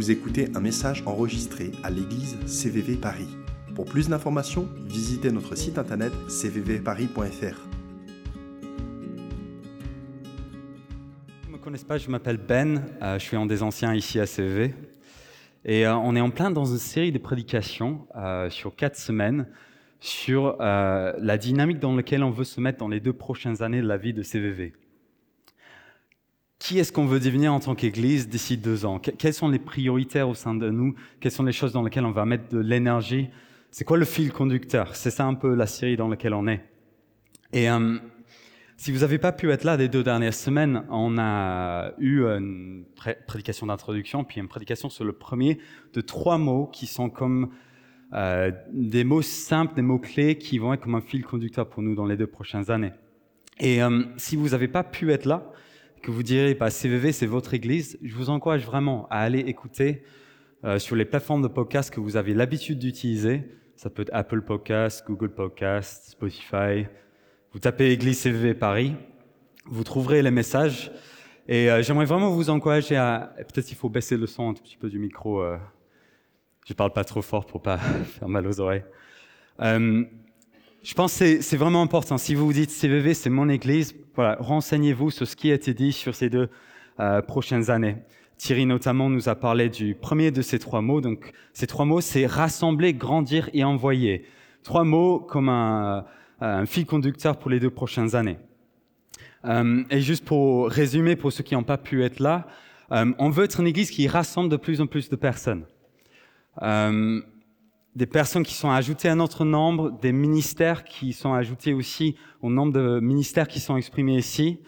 Vous écoutez un message enregistré à l'église CVV Paris. Pour plus d'informations, visitez notre site internet cvvparis.fr. Me pas, je m'appelle Ben, euh, je suis un des anciens ici à CVV. Et euh, on est en plein dans une série de prédications euh, sur quatre semaines sur la dynamique dans laquelle on veut se mettre dans les deux prochaines années de la vie de CVV. Qui est-ce qu'on veut devenir en tant qu'Église d'ici deux ans? Que- Quelles sont les prioritaires au sein de nous? Quelles sont les choses dans lesquelles on va mettre de l'énergie? C'est quoi le fil conducteur? C'est ça un peu la série dans laquelle on est. Et euh, si vous n'avez pas pu être là les deux dernières semaines, on a eu une pré- prédication d'introduction, puis une prédication sur le premier de trois mots qui sont comme euh, des mots simples, des mots clés qui vont être comme un fil conducteur pour nous dans les deux prochaines années. Et euh, si vous n'avez pas pu être là, que vous direz, bah, CVV, c'est votre église, je vous encourage vraiment à aller écouter euh, sur les plateformes de podcast que vous avez l'habitude d'utiliser. Ça peut être Apple Podcast, Google Podcast, Spotify. Vous tapez Église CVV Paris, vous trouverez les messages. Et euh, j'aimerais vraiment vous encourager à. Peut-être il faut baisser le son un petit peu du micro. euh, je parle pas trop fort pour pas faire mal aux oreilles. Je pense que c'est vraiment important. Si vous vous dites CVV, c'est mon église, voilà, renseignez-vous sur ce qui a été dit sur ces deux euh, prochaines années. Thierry notamment nous a parlé du premier de ces trois mots. Donc, ces trois mots, c'est rassembler, grandir et envoyer. Trois mots comme un, un fil conducteur pour les deux prochaines années. Euh, et juste pour résumer, pour ceux qui n'ont pas pu être là, euh, on veut être une église qui rassemble de plus en plus de personnes. Euh, des personnes qui sont ajoutées à notre nombre, des ministères qui sont ajoutés aussi au nombre de ministères qui sont exprimés ici.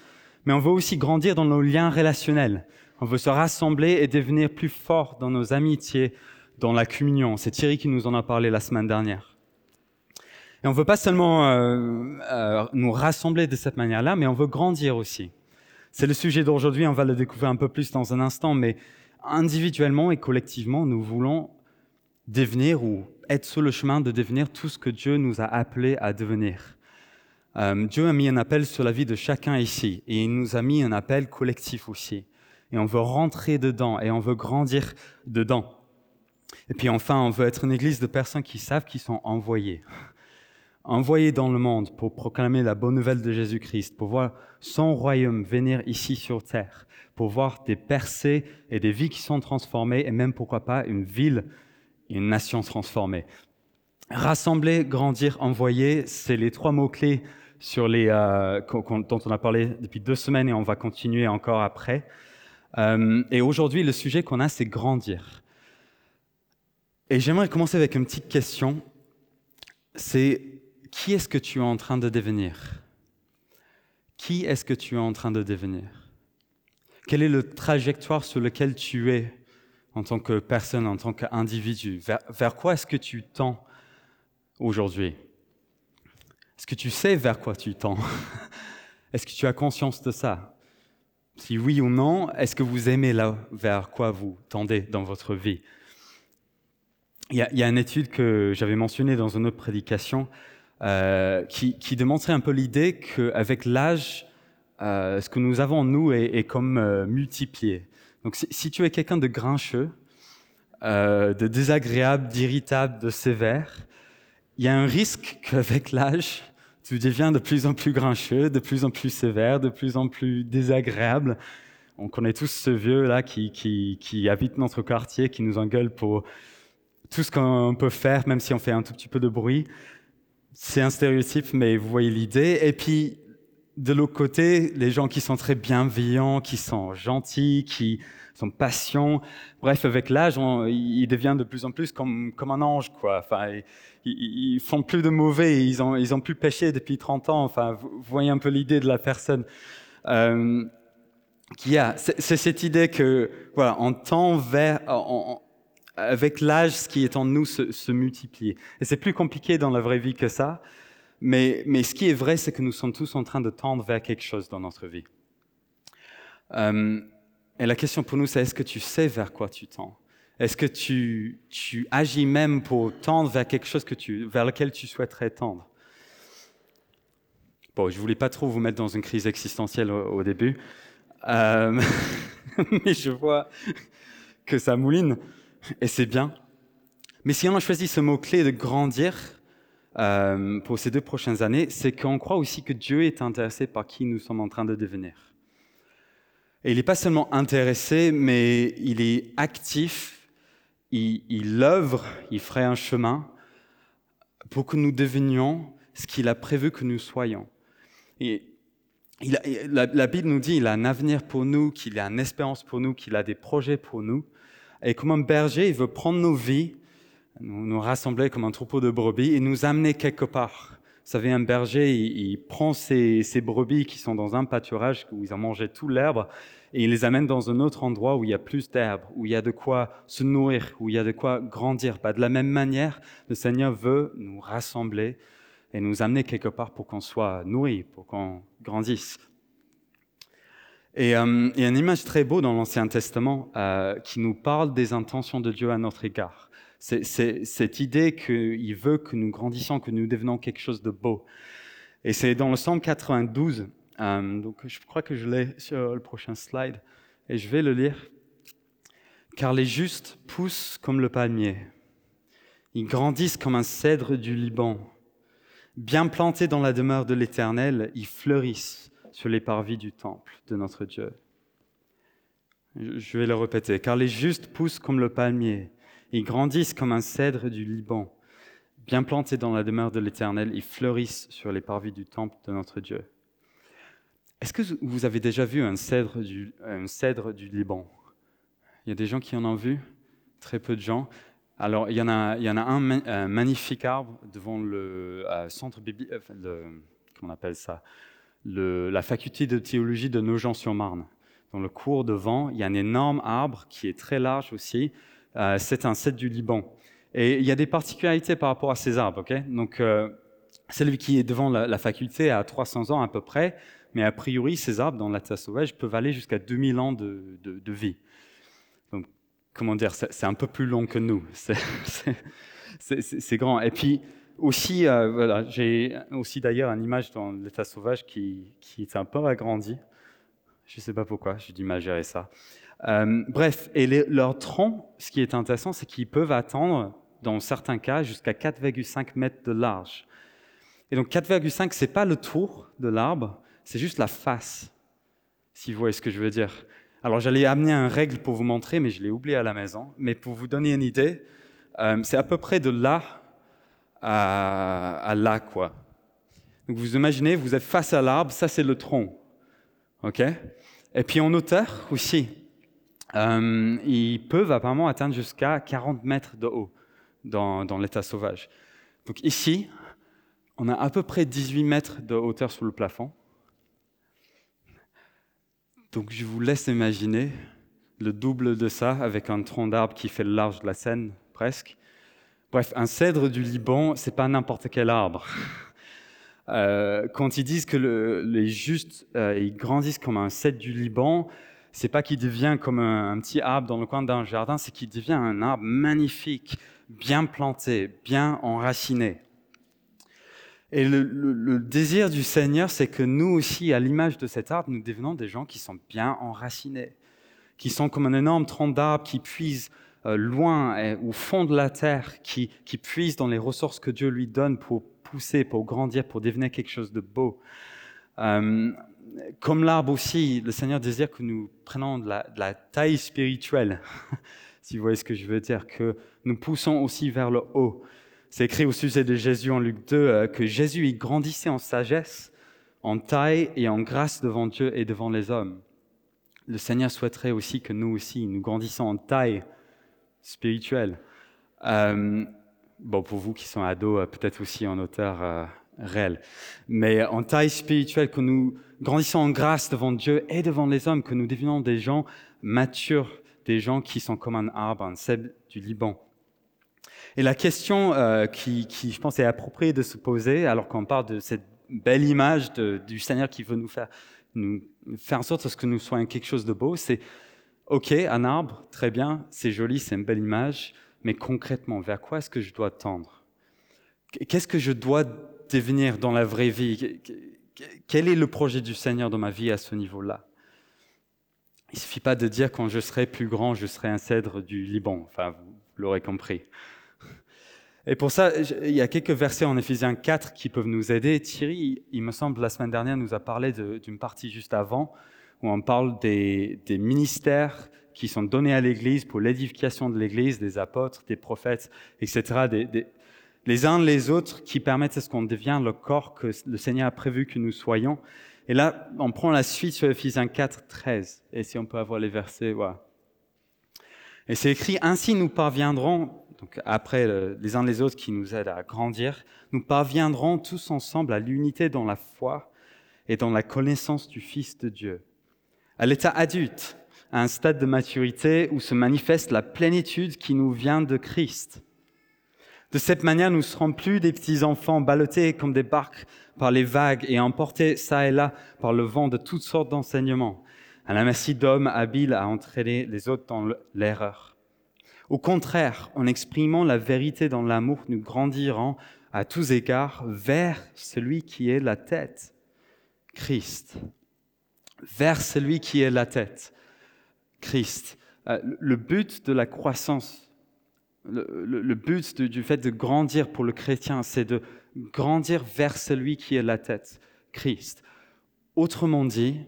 Mais on veut aussi grandir dans nos liens relationnels. On veut se rassembler et devenir plus fort dans nos amitiés, dans la communion. C'est Thierry qui nous en a parlé la semaine dernière. Et on veut pas seulement euh, euh, nous rassembler de cette manière-là, mais on veut grandir aussi. C'est le sujet d'aujourd'hui, on va le découvrir un peu plus dans un instant, mais individuellement et collectivement, nous voulons devenir ou être sur le chemin de devenir tout ce que Dieu nous a appelés à devenir. Euh, Dieu a mis un appel sur la vie de chacun ici et il nous a mis un appel collectif aussi. Et on veut rentrer dedans et on veut grandir dedans. Et puis enfin, on veut être une église de personnes qui savent qu'ils sont envoyés. Envoyés dans le monde pour proclamer la bonne nouvelle de Jésus-Christ, pour voir son royaume venir ici sur terre, pour voir des percées et des vies qui sont transformées et même pourquoi pas une ville une nation transformée. Rassembler, grandir, envoyer, c'est les trois mots-clés sur les, euh, dont on a parlé depuis deux semaines et on va continuer encore après. Euh, et aujourd'hui, le sujet qu'on a, c'est grandir. Et j'aimerais commencer avec une petite question. C'est qui est-ce que tu es en train de devenir? Qui est-ce que tu es en train de devenir? Quelle est le trajectoire sur lequel tu es? En tant que personne, en tant qu'individu vers, quoi est-ce que tu tends aujourd'hui? Est-ce que tu sais vers quoi tu tends? Est-ce que tu as conscience de ça? Si oui ou non, est-ce que vous aimez là vers quoi vous tendez dans votre vie? Il y, a, une étude que j'avais mentionnée dans une autre prédication euh, qui, démontrait un peu l'idée qu'avec l'âge, euh, ce que nous avons nous est, est comme euh, multiplié. Donc si, tu es quelqu'un de grincheux, euh, de désagréable, d'irritable, de sévère, il y a un risque qu'avec l'âge, tu deviens de plus en plus grincheux, de plus en plus sévère, de plus en plus désagréable. On connaît tous ce vieux là qui, qui, qui habite notre quartier, qui nous engueule pour tout ce qu'on peut faire, même si on fait un tout petit peu de bruit. C'est un stéréotype, mais vous voyez l'idée. Et puis, de l'autre côté, les gens qui sont très bienveillants, qui sont gentils, qui sont patients. Bref, avec l'âge, ils deviennent de plus en plus comme, comme un ange, quoi. Enfin, ils, ils font plus de mauvais, ils ont, ils ont plus péché depuis 30 ans. Enfin, vous, voyez un peu l'idée de la personne. Euh, qui a, c'est cette idée que, voilà, on tend vers, avec l'âge, ce qui est en nous se, se multiplie. Et c'est plus compliqué dans la vraie vie que ça. Mais, ce qui est vrai, c'est que nous sommes tous en train de tendre vers quelque chose dans notre vie. Euh, et la question pour nous, c'est est-ce que tu sais vers quoi tu tends? Est-ce que tu, agis même pour tendre vers quelque chose que tu, vers lequel tu souhaiterais tendre? Bon, je voulais pas trop vous mettre dans une crise existentielle au, début, euh, mais je vois que ça mouline, et c'est bien. Mais si on a choisi ce mot-clé de grandir euh, pour ces deux prochaines années, c'est qu'on croit aussi que Dieu est intéressé par qui nous sommes en train de devenir. Et il n'est pas seulement intéressé, mais il est actif, il, il œuvre, il ferait un chemin pour que nous devenions ce qu'il a prévu que nous soyons. Et la, Bible nous dit qu'il a un avenir pour nous, qu'il a une espérance pour nous, qu'il a des projets pour nous. Et comme un berger, il veut prendre nos vies nous, nous comme un troupeau de brebis et nous amener quelque part. Vous savez, un berger, il, prend ses, ses, brebis qui sont dans un pâturage où ils ont mangé tout l'herbe et il les amène dans un autre endroit où il y a plus d'herbe, où il y a de quoi se nourrir, où il y a de quoi grandir. Bah, de la même manière, le Seigneur veut nous rassembler et nous amener quelque part pour qu'on soit nourri, pour qu'on grandisse. Et euh, il y a une image très beau dans l'Ancien Testament euh, qui nous parle des intentions de Dieu à notre égard. C'est cette idée qu'il veut que nous grandissions, que nous devenons quelque chose de beau. Et c'est dans le Psaume 92, euh, donc je crois que je l'ai sur le prochain slide, et je vais le lire. Car les justes poussent comme le palmier, ils grandissent comme un cèdre du Liban. Bien plantés dans la demeure de l'Éternel, ils fleurissent sur les parvis du temple de notre Dieu. Je vais le répéter. Car les justes poussent comme le palmier, ils grandissent comme un cèdre du Liban. Bien plantés dans la demeure de l'Éternel, ils fleurissent sur les parvis du temple de notre Dieu. Est-ce que vous avez déjà vu un cèdre du, Liban? Il y a des gens qui en ont vu? Très peu de gens. Alors, il y en a, un, magnifique arbre devant le euh, centre biblique, euh, comment on appelle ça? La faculté de théologie de Nogent-sur-Marne. Dans le cours devant, il y a un énorme arbre qui est très large aussi, euh, c'est un cèdre du Liban. Et il y a des particularités par rapport à ces arbres. Okay Donc, euh, celui qui est devant la, faculté a 300 ans à peu près, mais a priori, ces arbres dans terre sauvage peuvent aller jusqu'à 2000 ans de, vie. Donc, comment dire, c'est un peu plus long que nous. C'est grand. Et puis, aussi, euh, voilà, j'ai aussi d'ailleurs une image dans l'état sauvage qui, est un peu agrandie. Je ne sais pas pourquoi, j'ai du mal gérer ça. Euh, bref, et les, leurs troncs, ce qui est intéressant, c'est qu'ils peuvent atteindre, dans certains cas, jusqu'à 4,5 mètres de large. Et donc 4,5, c'est pas le tour de l'arbre, c'est juste la face, si vous voyez ce que je veux dire. Alors j'allais amener un règle pour vous montrer, mais je l'ai oublié à la maison. Mais pour vous donner une idée, euh, c'est à peu près de là à, à là, quoi. Donc vous imaginez, vous êtes face à l'arbre, ça c'est le tronc, ok? Et puis en hauteur aussi, euh, ils peuvent apparemment atteindre jusqu'à 40 mètres de haut dans, l'état sauvage. Donc ici, on a à peu près 18 mètres de hauteur sur le plafond. Donc je vous laisse imaginer le double de ça avec un tronc d'arbre qui fait le large de la Seine, presque. Bref, un cèdre du Liban, c'est pas n'importe quel arbre. Euh, quand ils disent que le, les justes euh, ils grandissent comme un cèdre du Liban, c'est pas qu'il devient comme un, petit arbre dans le coin d'un jardin, c'est qu'il devient un arbre magnifique, bien planté, bien enraciné. Et le, désir du Seigneur, c'est que nous aussi, à l'image de cet arbre, nous devenons des gens qui sont bien enracinés, qui sont comme un énorme tronc d'arbre qui puise euh, loin au fond de la terre, qui, qui dans les ressources que Dieu lui donne pour pousser, pour grandir, pour devenir quelque chose de beau. Euh, comme l'arbre aussi, le Seigneur désire que nous prenions de la, taille spirituelle, si vous voyez ce que je veux dire, que nous poussons aussi vers le haut. C'est écrit au sujet de Jésus en Luc 2 euh, que Jésus il grandissait en sagesse, en taille et en grâce devant Dieu et devant les hommes. Le Seigneur souhaiterait aussi que nous aussi, nous grandissons en taille spirituelle. Euh, bon, pour vous qui sont ados, euh, peut-être aussi en hauteur euh, réelle. Mais en taille spirituelle, que nous grandissons en grâce devant Dieu et devant les hommes, que nous devenons des gens matures, des gens qui sont comme un arbre, un cèdre du Liban. Et la question euh, qui, je pense, est appropriée de se poser, alors qu'on parle de cette belle image du Seigneur qui veut nous faire, nous faire en sorte que nous soyons quelque chose de beau, c'est OK, un arbre, très bien, c'est joli, c'est une belle image, mais concrètement, vers quoi est-ce que je dois tendre? Qu'est-ce que je dois devenir dans la vraie vie? Quel est le projet du Seigneur dans ma vie à ce niveau-là? Il ne suffit pas de dire quand je serai plus grand, je serai un cèdre du Liban. Enfin, vous l'aurez compris. Et pour ça, il y a quelques versets en Éphésiens 4 qui peuvent nous aider. Thierry, il me semble, la semaine dernière, nous a parlé d'une partie juste avant, où on parle des, ministères qui sont donnés à l'Église pour l'édification de l'Église, des apôtres, des prophètes, etc., les uns les autres qui permettent à ce qu'on devienne le corps que le Seigneur a prévu que nous soyons. Et là, on prend la suite sur Ephésiens 4, 13. Et si on peut avoir les versets, voilà. Et c'est écrit, ainsi nous parviendrons, donc après les uns les autres qui nous aident à grandir, nous parviendrons tous ensemble à l'unité dans la foi et dans la connaissance du Fils de Dieu, à l'état adulte, à un stade de maturité où se manifeste la plénitude qui nous vient de Christ. De cette manière, nous ne serons plus des petits enfants ballottés comme des barques par les vagues et emportés ça et là par le vent de toutes sortes d'enseignements, à la merci d'hommes habiles à entraîner les autres dans l'erreur. Au contraire, en exprimant la vérité dans l'amour, nous grandirons à tous égards vers celui qui est la tête, Christ. Vers celui qui est la tête, Christ. Euh, le but de la croissance le, but du fait de grandir pour le chrétien, c'est de grandir vers celui qui est la tête, Christ. Autrement dit,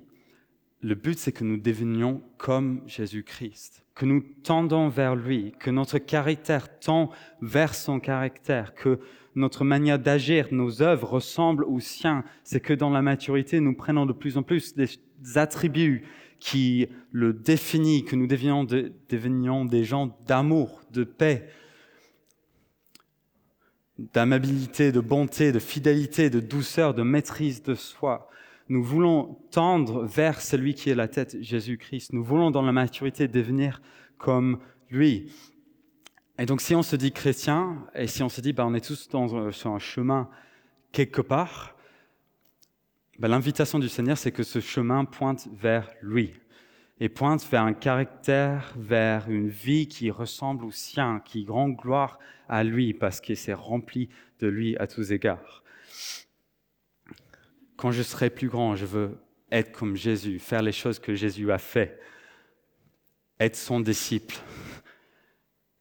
le but, c'est que nous devenions comme Jésus-Christ, que nous tendons vers lui, que notre caractère tend vers son caractère, que notre manière d'agir, nos œuvres ressemblent aux siens. C'est que dans la maturité, nous prenons de plus en plus des attributs qui le définit, que nous devenions, des gens d'amour, de paix, d'amabilité, de bonté, de fidélité, de douceur, de maîtrise de soi. Nous voulons tendre vers celui qui est la tête, Jésus-Christ. Nous voulons dans la maturité devenir comme lui. Et donc si on se dit chrétien, et si on se dit bah, on est tous dans, sur un chemin quelque part, ben, l'invitation du Seigneur, c'est que ce chemin pointe vers lui et pointe vers un caractère, vers une vie qui ressemble au sien, qui rend gloire à lui parce qu'il s'est rempli de lui à tous égards. Quand je serai plus grand, je veux être comme Jésus, faire les choses que Jésus a fait, être son disciple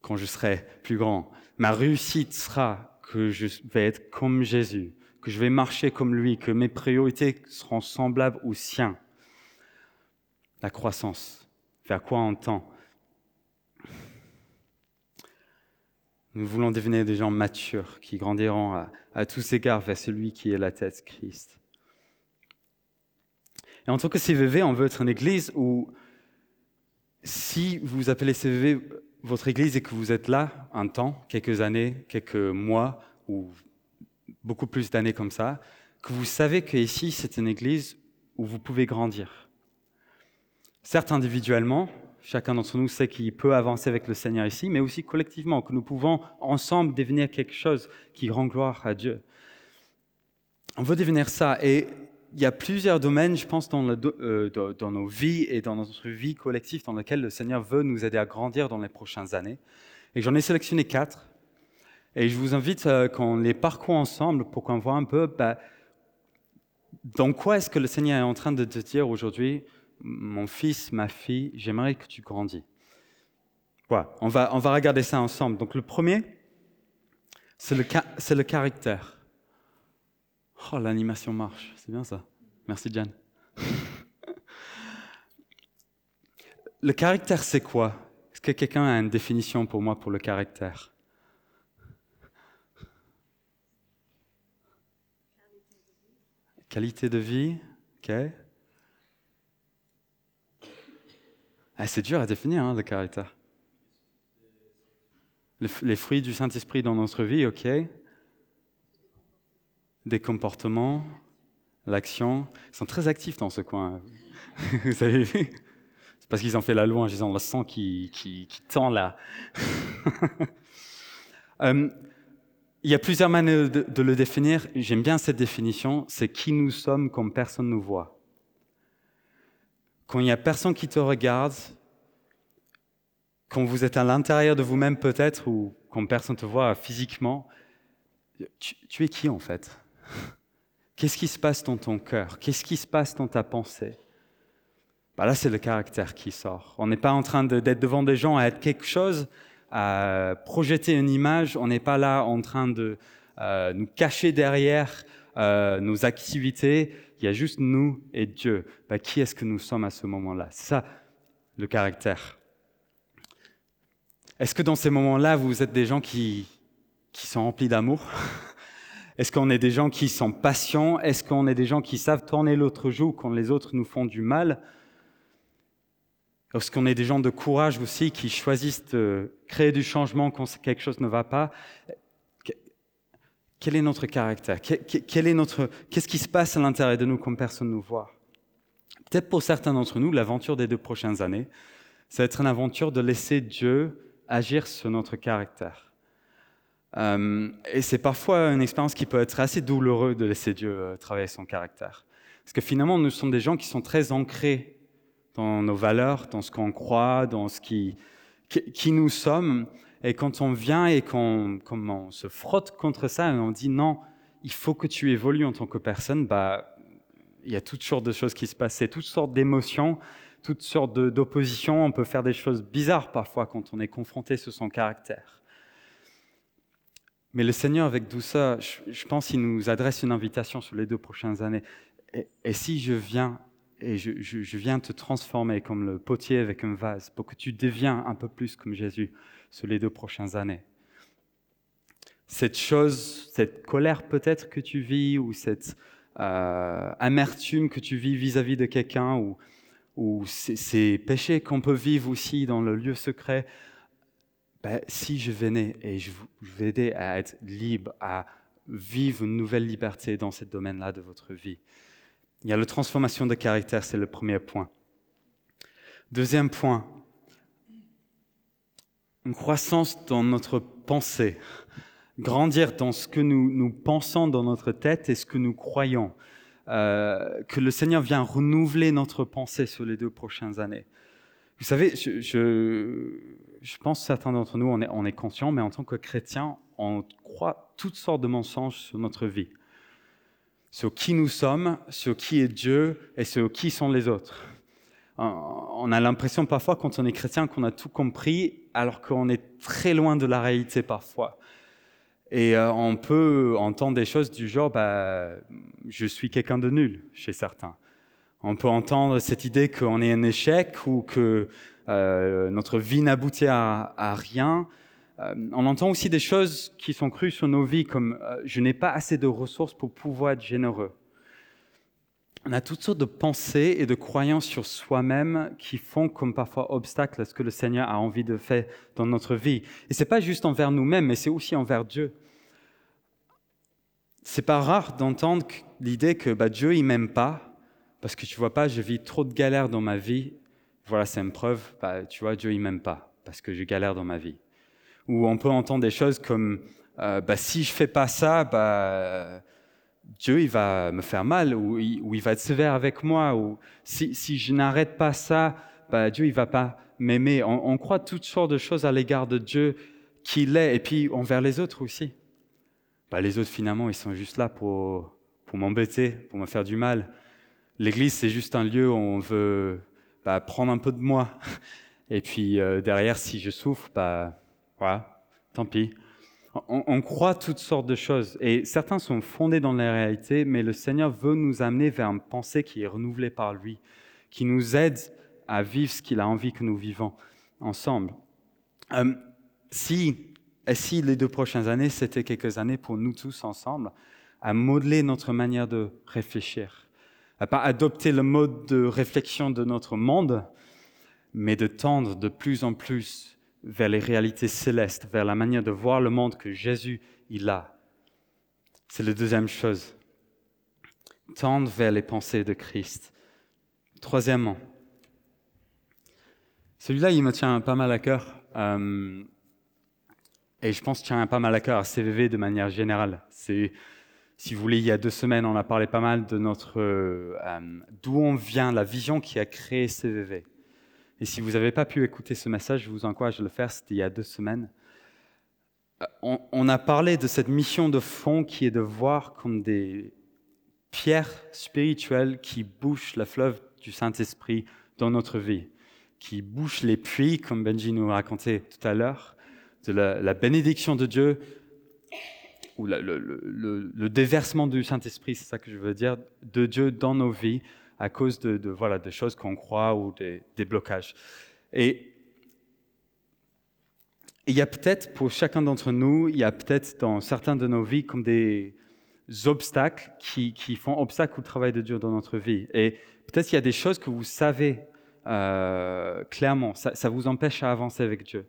quand je serai plus grand. Ma réussite sera que je vais être comme Jésus, que je vais marcher comme lui, que mes priorités seront semblables aux siens. La croissance, vers quoi on tend? Nous voulons devenir des gens matures qui grandiront à, à tous égards vers celui qui est la tête, Christ. Et en tant que CVV, on veut être une église où, si vous appelez CVV votre église et que vous êtes là un temps, quelques années, quelques mois, ou beaucoup plus d'années comme ça, que vous savez que ici, c'est une église où vous pouvez grandir. Certes, individuellement, chacun d'entre nous sait qu'il peut avancer avec le Seigneur ici, mais aussi collectivement, que nous pouvons ensemble devenir quelque chose qui rend gloire à Dieu. On veut devenir ça. Et il y a plusieurs domaines, je pense, dans, euh, dans, nos vies et dans notre vie collective dans lesquels le Seigneur veut nous aider à grandir dans les prochaines années. Et j'en ai sélectionné quatre. Et je vous invite euh, qu'on les parcourt ensemble pour qu'on voit un peu bah, dans quoi est-ce que le Seigneur est en train de te dire aujourd'hui, mon fils, ma fille, j'aimerais que tu grandis. Voilà, on va, on va regarder ça ensemble. Donc le premier, c'est le, c'est le caractère. Oh, l'animation marche, c'est bien ça. Merci, Jan. le caractère, c'est quoi? Est-ce que quelqu'un a une définition pour moi pour le caractère? Qualité de vie, ok. Ah, c'est dur à définir, hein, le caractère. Les fruits du Saint-Esprit dans notre vie, ok. Des comportements, l'action. Ils sont très actifs dans ce coin. Vous avez C'est parce qu'ils ont fait la louange, ils ont le sang qui tend là. euh, il y a plusieurs manières de, le définir. J'aime bien cette définition. C'est qui nous sommes comme personne nous voit. Quand il n'y a personne qui te regarde, quand vous êtes à l'intérieur de vous-même peut-être, ou quand personne te voit physiquement, tu, tu es qui en fait? Qu'est-ce qui se passe dans ton cœur? Qu'est-ce qui se passe dans ta pensée? Bah là c'est le caractère qui sort. On n'est pas en train d'être devant des gens à être quelque chose, à projeter une image, on n'est pas là en train de euh, nous cacher derrière euh, nos activités, il y a juste nous et Dieu. Bah, qui est-ce que nous sommes à ce moment-là? Ça, le caractère. Est-ce que dans ces moments-là, vous êtes des gens qui, qui sont remplis d'amour? Est-ce qu'on est des gens qui sont patients? Est-ce qu'on est des gens qui savent tourner l'autre joue quand les autres nous font du mal? Est-ce qu'on est des gens de courage aussi qui choisissent de créer du changement quand quelque chose ne va pas Quel est notre caractère? Qu'est-ce qui se passe à l'intérieur de nous comme personne ne nous voit? Peut-être pour certains d'entre nous, l'aventure des deux prochaines années, ça va être une aventure de laisser Dieu agir sur notre caractère. Euh, et c'est parfois une expérience qui peut être assez douloureuse de laisser Dieu euh, travailler son caractère. Parce que finalement, nous sommes des gens qui sont très ancrés dans nos valeurs, dans ce qu'on croit, dans ce qui, qui, nous sommes. Et quand on vient et qu'on on se frotte contre ça et on dit non, il faut que tu évolues en tant que personne, bah, il y a toutes sortes de choses qui se passent, toutes sortes d'émotions, toutes sortes d'oppositions. On peut faire des choses bizarres parfois quand on est confronté sur son caractère. Mais le Seigneur, avec ça, je, pense qu'il nous adresse une invitation sur les deux prochaines années. Et, si je viens et je, viens te transformer comme le potier avec un vase pour que tu deviens un peu plus comme Jésus sur les deux prochaines années. Cette chose, cette colère peut-être que tu vis ou cette euh, amertume que tu vis vis-à-vis de quelqu'un ou, ou ces péchés qu'on peut vivre aussi dans le lieu secret, ben, si je venais et je vous aidais à être libre, à vivre une nouvelle liberté dans ce domaine-là de votre vie. Il y a la transformation de caractère, c'est le premier point. Deuxième point, une croissance dans notre pensée, grandir dans ce que nous, pensons dans notre tête et ce que nous croyons. Euh, que le Seigneur vient renouveler notre pensée sur les deux prochaines années. Vous savez, je, pense que certains d'entre nous, on est, on conscients, mais en tant que chrétiens, on croit toutes sortes de mensonges sur notre vie. Sur qui nous sommes, sur qui est Dieu et sur qui sont les autres. On a l'impression parfois, quand on est chrétien, qu'on a tout compris, alors qu'on est très loin de la réalité parfois. Et euh, on peut entendre des choses du genre, bah, je suis quelqu'un de nul chez certains. On peut entendre cette idée qu'on est un échec ou que euh, notre vie n'aboutit à, rien. Euh, on entend aussi des choses qui sont crues sur nos vies, comme euh, je n'ai pas assez de ressources pour pouvoir être généreux. On a toutes sortes de pensées et de croyances sur soi-même qui font comme parfois obstacle à ce que le Seigneur a envie de faire dans notre vie. Et c'est pas juste envers nous-mêmes, mais c'est aussi envers Dieu. C'est pas rare d'entendre l'idée que bah, Dieu il m'aime pas parce que tu vois pas, je vis trop de galères dans ma vie. Voilà, c'est une preuve. Bah, tu vois, Dieu, il m'aime pas parce que je galère dans ma vie. Ou on peut entendre des choses comme euh, bah, si je fais pas ça, bah, Dieu, il va me faire mal, ou il, va être sévère avec moi, ou si, si je n'arrête pas ça, bah, Dieu, il va pas m'aimer. On, on, croit toutes sortes de choses à l'égard de Dieu qu'il est, et puis envers les autres aussi. Bah, les autres, finalement, ils sont juste là pour, pour m'embêter, pour me faire du mal. L'église, c'est juste un lieu où on veut bah, prendre un peu de moi. Et puis euh, derrière, si je souffre, bah, tant pis. On, on, croit toutes sortes de choses. Et certains sont fondés dans la réalité, mais le Seigneur veut nous amener vers une pensée qui est renouvelée par lui, qui nous aide à vivre ce qu'il a envie que nous vivons ensemble. Euh, si, et si les deux prochaines années, c'était quelques années pour nous tous ensemble, à modeler notre manière de réfléchir, à pas adopter le mode de réflexion de notre monde, mais de tendre de plus en plus vers les réalités célestes, vers la manière de voir le monde que Jésus il a. C'est la deuxième chose. Tendre vers les pensées de Christ. Troisièmement, celui-là, il me tient pas mal à cœur. Euh, et je pense tient pas mal à cœur à CVV de manière générale. C'est si vous voulez, il y a deux semaines, on a parlé pas mal de notre euh, d'où on vient, la vision qui a créé CVV. Et si vous n'avez pas pu écouter ce message, je vous encourage à le faire. C'était il y a deux semaines. Euh, on, a parlé de cette mission de fond qui est de voir comme des pierres spirituelles qui bouchent la fleuve du Saint-Esprit dans notre vie, qui bouche les puits, comme Benji nous racontait tout à l'heure, de la, bénédiction de Dieu, ou le, déversement du Saint-Esprit, c'est ça que je veux dire, de Dieu dans nos vies à cause de, voilà, des choses qu'on croit ou des, des blocages. Et il y a peut-être pour chacun d'entre nous, il y a peut-être dans certains de nos vies comme des obstacles qui, font obstacle au travail de Dieu dans notre vie. Et peut-être il y a des choses que vous savez euh, clairement, ça, vous empêche à avancer avec Dieu.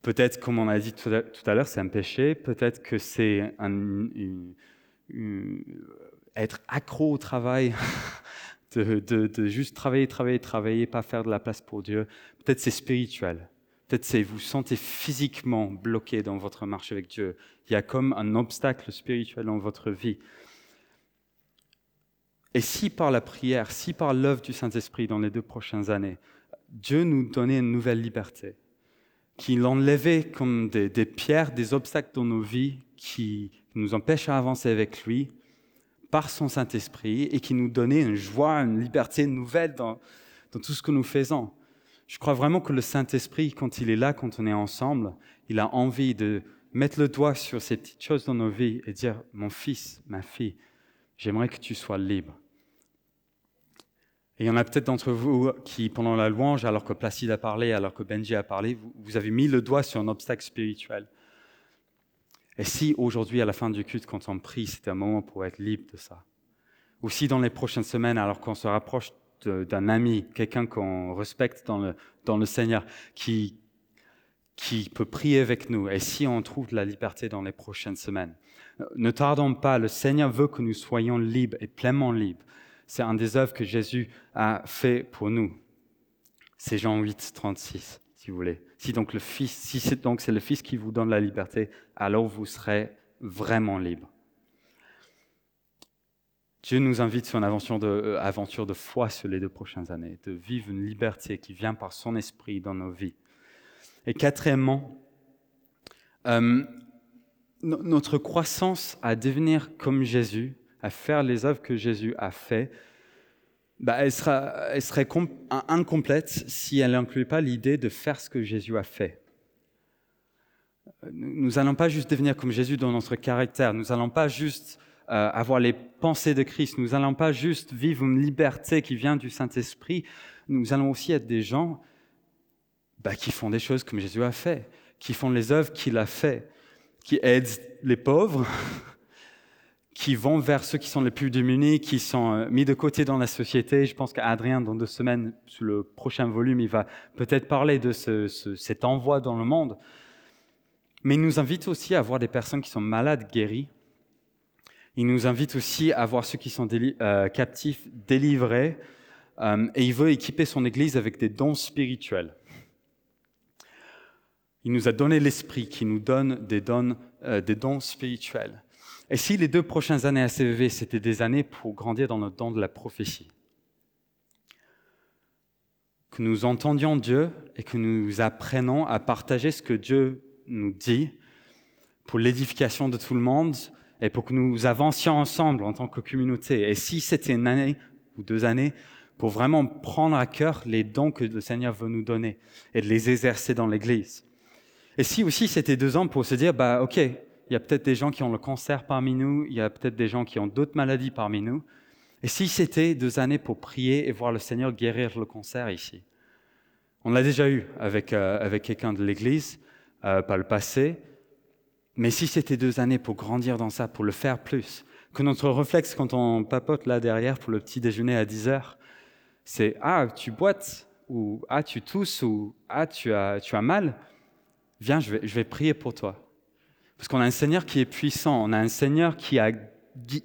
Peut-être, comme on a dit tout à, l'heure, c'est un péché. Peut-être que c'est être accro au travail, de, juste travailler, travailler, travailler, pas faire de la place pour Dieu. Peut-être c'est spirituel. Peut-être c'est vous sentez physiquement bloqué dans votre marche avec Dieu. Il y a comme un obstacle spirituel dans votre vie. Et si par la prière, si par l'œuvre du Saint-Esprit dans les deux prochaines années, Dieu nous donnait une nouvelle liberté, qu'il enlevait comme des, des pierres, des obstacles dans nos vies qui nous empêchent à avancer avec lui, par son Saint-Esprit et qui nous donnait une joie, une liberté nouvelle dans, tout ce que nous faisons. Je crois vraiment que le Saint-Esprit, quand il est là, quand on est ensemble, il a envie de mettre le doigt sur ces petites choses dans nos vies et dire, mon fils, ma fille, j'aimerais que tu sois libre. Et il y en a peut-être d'entre vous qui, pendant la louange, alors que Placide a parlé, alors que Benji a parlé, vous avez mis le doigt sur un obstacle spirituel. Et si aujourd'hui, à la fin du culte, quand on prie, c'était un moment pour être libre de ça? Ou si dans les prochaines semaines, alors qu'on se rapproche d'un ami, quelqu'un qu'on respecte dans le, dans le Seigneur, qui, qui peut prier avec nous, et si on trouve de la liberté dans les prochaines semaines, ne tardons pas, le Seigneur veut que nous soyons libres et pleinement libres. C'est un des œuvres que Jésus a fait pour nous. C'est Jean 8, 36 si vous voulez. Si donc c'est donc le Fils qui vous donne la liberté, alors vous serez vraiment libre. Dieu nous invite sur une aventure de, euh, aventure de foi sur les deux prochaines années, de vivre une liberté qui vient par son esprit dans nos vies. Et quatrièmement, euh, notre croissance à devenir comme Jésus, à faire les œuvres que Jésus a fait, bah, elle, serait incomplète si elle n'inclut pas l'idée de faire ce que Jésus a fait. Nous n'allons pas juste devenir comme Jésus dans notre caractère, nous n'allons pas juste euh, avoir les pensées de Christ, nous n'allons pas juste vivre une liberté qui vient du Saint-Esprit, nous allons aussi être des gens bah, qui font des choses comme Jésus a fait, qui font les œuvres qu'il a fait, qui aident les pauvres, qui vont vers ceux qui sont les plus démunis, qui sont euh, mis de côté dans la société. Je pense qu'Adrien, dans deux semaines, sur le prochain volume, il va peut-être parler de cet envoi dans le monde. Mais il nous invite aussi à voir des personnes qui sont malades guéries. Il nous invite aussi à voir ceux qui sont euh, captifs délivrés. Euh, et il veut équiper son Église avec des dons spirituels. Il nous a donné l'Esprit qui nous donne des dons, des dons spirituels. Et si les deux prochaines années à CVV, c'était des années pour grandir dans le don de la prophétie, que nous entendions Dieu et que nous apprenions à partager ce que Dieu nous dit pour l'édification de tout le monde et pour que nous avancions ensemble en tant que communauté. Et si c'était une année ou deux années pour vraiment prendre à cœur les dons que le Seigneur veut nous donner et de les exercer dans l'Église. Et si aussi c'était deux ans pour se dire, bah ok, il y a peut-être des gens qui ont le cancer parmi nous, il y a peut-être des gens qui ont d'autres maladies parmi nous. Et si c'était deux années pour prier et voir le Seigneur guérir le cancer ici? On l'a déjà eu avec, euh, avec quelqu'un de l'Église euh, par le passé. Mais si c'était deux années pour grandir dans ça, pour le faire plus, que notre réflexe quand on papote là derrière pour le petit déjeuner à 10 heures, c'est Ah, tu boites, ou Ah, tu tousses, ou Ah, tu as, tu as mal, viens, je vais, je vais prier pour toi. Parce qu'on a un Seigneur qui est puissant, on a un Seigneur qui a...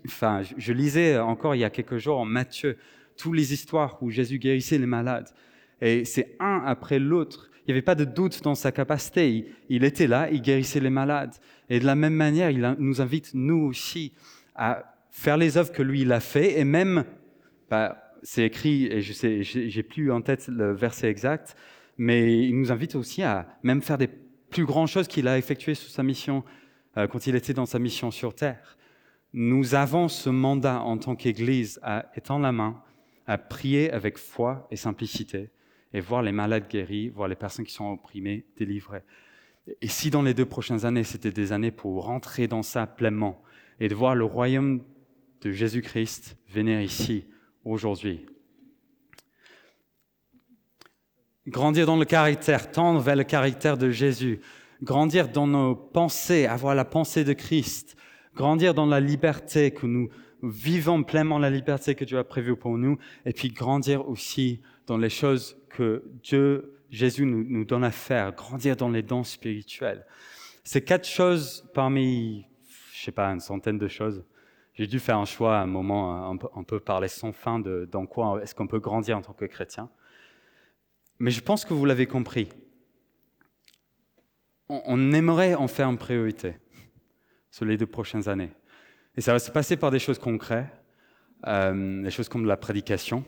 Enfin, je lisais encore il y a quelques jours en Matthieu, toutes les histoires où Jésus guérissait les malades. Et c'est un après l'autre. Il n'y avait pas de doute dans sa capacité. Il, était là, il guérissait les malades. Et de la même manière, il nous invite, nous aussi, à faire les œuvres que lui, il a fait. Et même, bah, c'est écrit, et je sais, j'ai plus en tête le verset exact, mais il nous invite aussi à même faire des plus grandes choses qu'il a effectuées sous sa mission quand il était dans sa mission sur Terre. Nous avons ce mandat en tant qu'Église à étendre la main, à prier avec foi et simplicité et voir les malades guéris, voir les personnes qui sont opprimées délivrées. Et si dans les deux prochaines années, c'était des années pour rentrer dans ça pleinement et de voir le royaume de Jésus-Christ venir ici aujourd'hui. Grandir dans le caractère, tendre vers le caractère de Jésus, grandir dans nos pensées, avoir la pensée de Christ, grandir dans la liberté, que nous vivons pleinement la liberté que Dieu a prévue pour nous, et puis grandir aussi dans les choses que Dieu, Jésus nous, donne à faire, grandir dans les dons spirituels. Ces quatre choses parmi, je sais pas, une centaine de choses. J'ai dû faire un choix à un moment, on peut, parler sans fin de dans quoi est-ce qu'on peut grandir en tant que chrétien. Mais je pense que vous l'avez compris. On, aimerait en faire une priorité sur les deux prochaines années. Et ça va se passer par des choses concrètes, euh, des choses comme la prédication,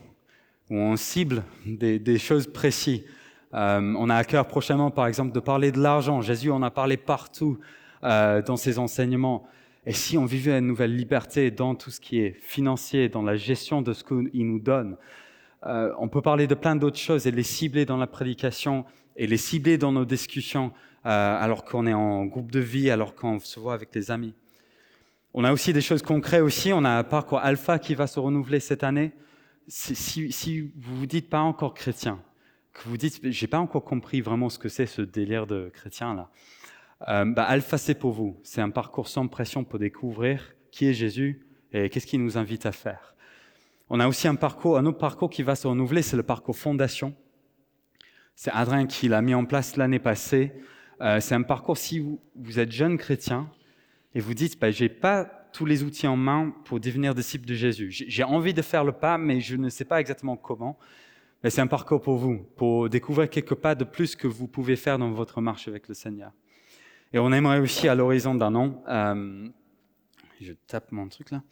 où on cible des, choses précises. Euh, on a à cœur prochainement, par exemple, de parler de l'argent. Jésus en a parlé partout euh, dans ses enseignements. Et si on vivait une nouvelle liberté dans tout ce qui est financier, dans la gestion de ce qu'il nous donne, on peut parler de plein d'autres choses et les cibler dans la prédication et les cibler dans nos discussions alors qu'on est en groupe de vie, alors qu'on se voit avec les amis. On a aussi des choses concrètes aussi. On a un parcours alpha qui va se renouveler cette année si, si, vous vous dites pas encore chrétien, que vous dites j'ai pas encore compris vraiment ce que c'est ce délire de chrétien là, euh, bah, Alpha c'est pour vous. C'est un parcours sans pression pour découvrir qui est Jésus et qu'est-ce qu'il nous invite à faire. On a aussi un parcours, un autre parcours qui va se renouveler, c'est le parcours fondation. C'est Adrien qui l'a mis en place l'année passée. Euh, c'est un parcours si vous, êtes jeune chrétien et vous dites bah, j'ai pas tous les outils en main pour devenir disciple de Jésus. J'ai envie de faire le pas, mais je ne sais pas exactement comment. C'est un parcours pour vous, pour découvrir quelques pas de plus que vous pouvez faire dans votre marche avec le Seigneur. Et on aimerait aussi, à l'horizon d'un an, euh, je tape mon truc là,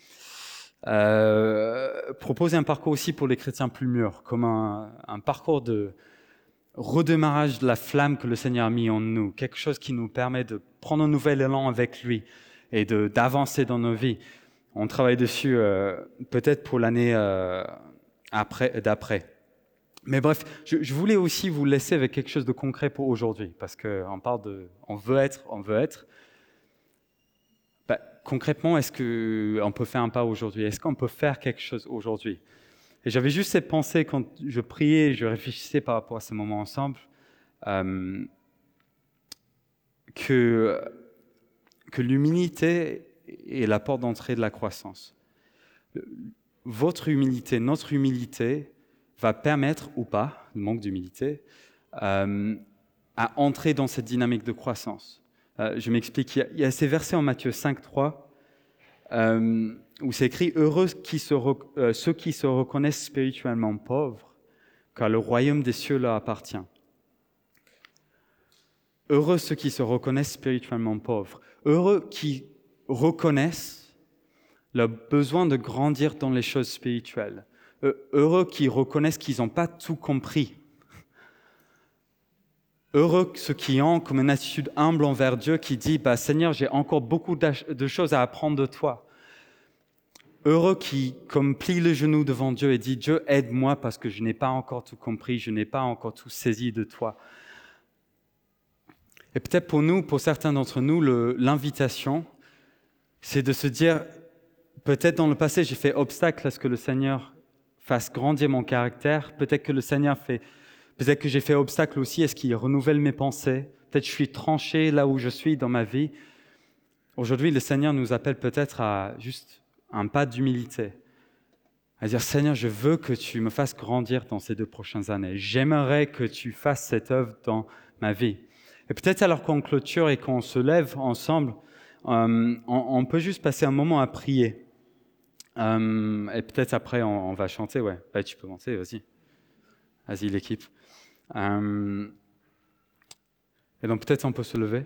euh, proposer un parcours aussi pour les chrétiens plus mûrs, comme un parcours de redémarrage de la flamme que le Seigneur a mis en nous, quelque chose qui nous permet de prendre un nouvel élan avec lui, et d'avancer dans nos vies. On travaille dessus euh, peut-être pour l'année euh, d'après. Mais bref, je, voulais aussi vous laisser avec quelque chose de concret pour aujourd'hui, parce qu'on parle de, on veut être, on veut être. Bah, concrètement, est-ce qu'on peut faire un pas aujourd'hui? Est-ce qu'on peut faire quelque chose aujourd'hui? Et j'avais juste cette pensée quand je priais, je réfléchissais par rapport à ce moment ensemble, euh, que que l'humilité est la porte d'entrée de la croissance. Votre humilité, notre humilité, va permettre ou pas, le manque d'humilité, euh, à entrer dans cette dynamique de croissance. Euh, je m'explique, il, y a ces versets en Matthieu 5, 3, euh, où c'est écrit Heureux se ceux qui se reconnaissent spirituellement pauvres, car le royaume des cieux leur appartient. Heureux ceux qui se reconnaissent spirituellement pauvres. Heureux qui reconnaissent le besoin de grandir dans les choses spirituelles. Heureux qui reconnaissent qu'ils n'ont pas tout compris. Heureux ceux qui ont comme une attitude humble envers Dieu qui dit bah, Seigneur, j'ai encore beaucoup de choses à apprendre de toi. Heureux qui, comme plie le genou devant Dieu et dit Dieu, aide-moi parce que je n'ai pas encore tout compris, je n'ai pas encore tout saisi de toi. Et peut-être pour nous, pour certains d'entre nous, l'invitation, c'est de se dire, peut-être dans le passé, j'ai fait obstacle à ce que le Seigneur fasse grandir mon caractère. Peut-être que le Seigneur fait, peut-être que j'ai fait obstacle aussi à ce qu'il renouvelle mes pensées. Peut-être je suis tranché là où je suis dans ma vie. Aujourd'hui, le Seigneur nous appelle peut-être à juste un pas d'humilité. À dire, Seigneur, je veux que tu me fasses grandir dans ces deux prochaines années. J'aimerais que tu fasses cette œuvre dans ma vie. Et peut-être alors qu'on clôture et qu'on se lève ensemble, euh, on, peut juste passer un moment à prier. Euh, et peut-être après, on, va chanter. Ouais, bah, tu peux monter, vas-y. Vas-y, l'équipe. Euh, et donc peut-être on peut se lever.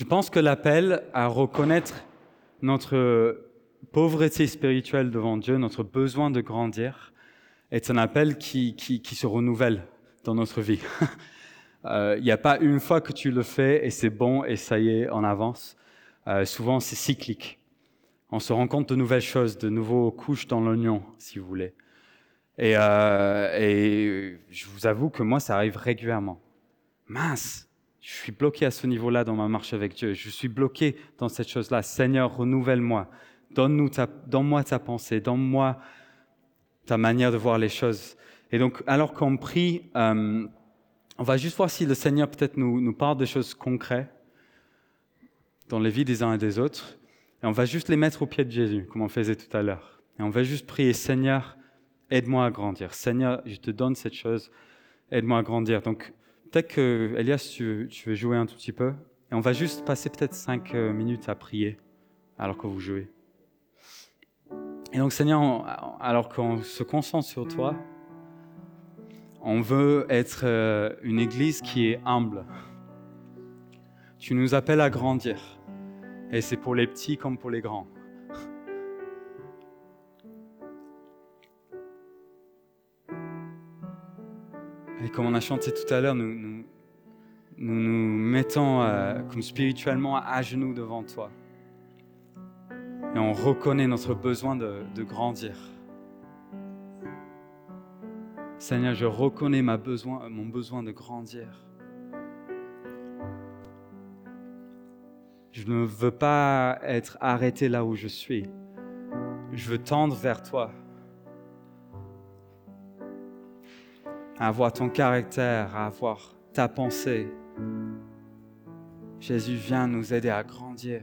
Je pense que l'appel à reconnaître notre pauvreté spirituelle devant Dieu, notre besoin de grandir, est un appel qui, se renouvelle dans notre vie. Euh, il n'y a pas une fois que tu le fais et c'est bon et ça y est, on avance. Euh, souvent, c'est cyclique. On se rend compte de nouvelles choses, de nouveaux couches dans l'oignon, si vous voulez. Et, euh, et, je vous avoue que moi, ça arrive régulièrement. Mince, je suis bloqué à ce niveau-là dans ma marche avec Dieu. Je suis bloqué dans cette chose-là. Seigneur, renouvelle-moi. Donne-moi ta, pensée. Donne-moi ta manière de voir les choses. Et donc, alors qu'on prie, euh, on va juste voir si le Seigneur peut-être nous, parle des choses concrètes dans les vies des uns et des autres. Et on va juste les mettre au pied de Jésus, comme on faisait tout à l'heure. Et on va juste prier, Seigneur, aide-moi à grandir. Seigneur, je te donne cette chose, aide-moi à grandir. Donc, peut-être que, Elias, tu, veux jouer un tout petit peu. Et on va juste passer peut-être cinq euh, minutes à prier alors que vous jouez. Et donc, Seigneur, alors qu'on se concentre sur toi, on veut être euh, une église qui est humble. Tu nous appelles à grandir. Et c'est pour les petits comme pour les grands. Et comme on a chanté tout à l'heure, nous nous, mettons euh, comme spirituellement à genoux devant toi. Et on reconnaît notre besoin de, grandir. Seigneur, je reconnais besoin, mon besoin de grandir. Je ne veux pas être arrêté là où je suis. Je veux tendre vers toi. À avoir ton caractère, à avoir ta pensée. Jésus vient nous aider à grandir.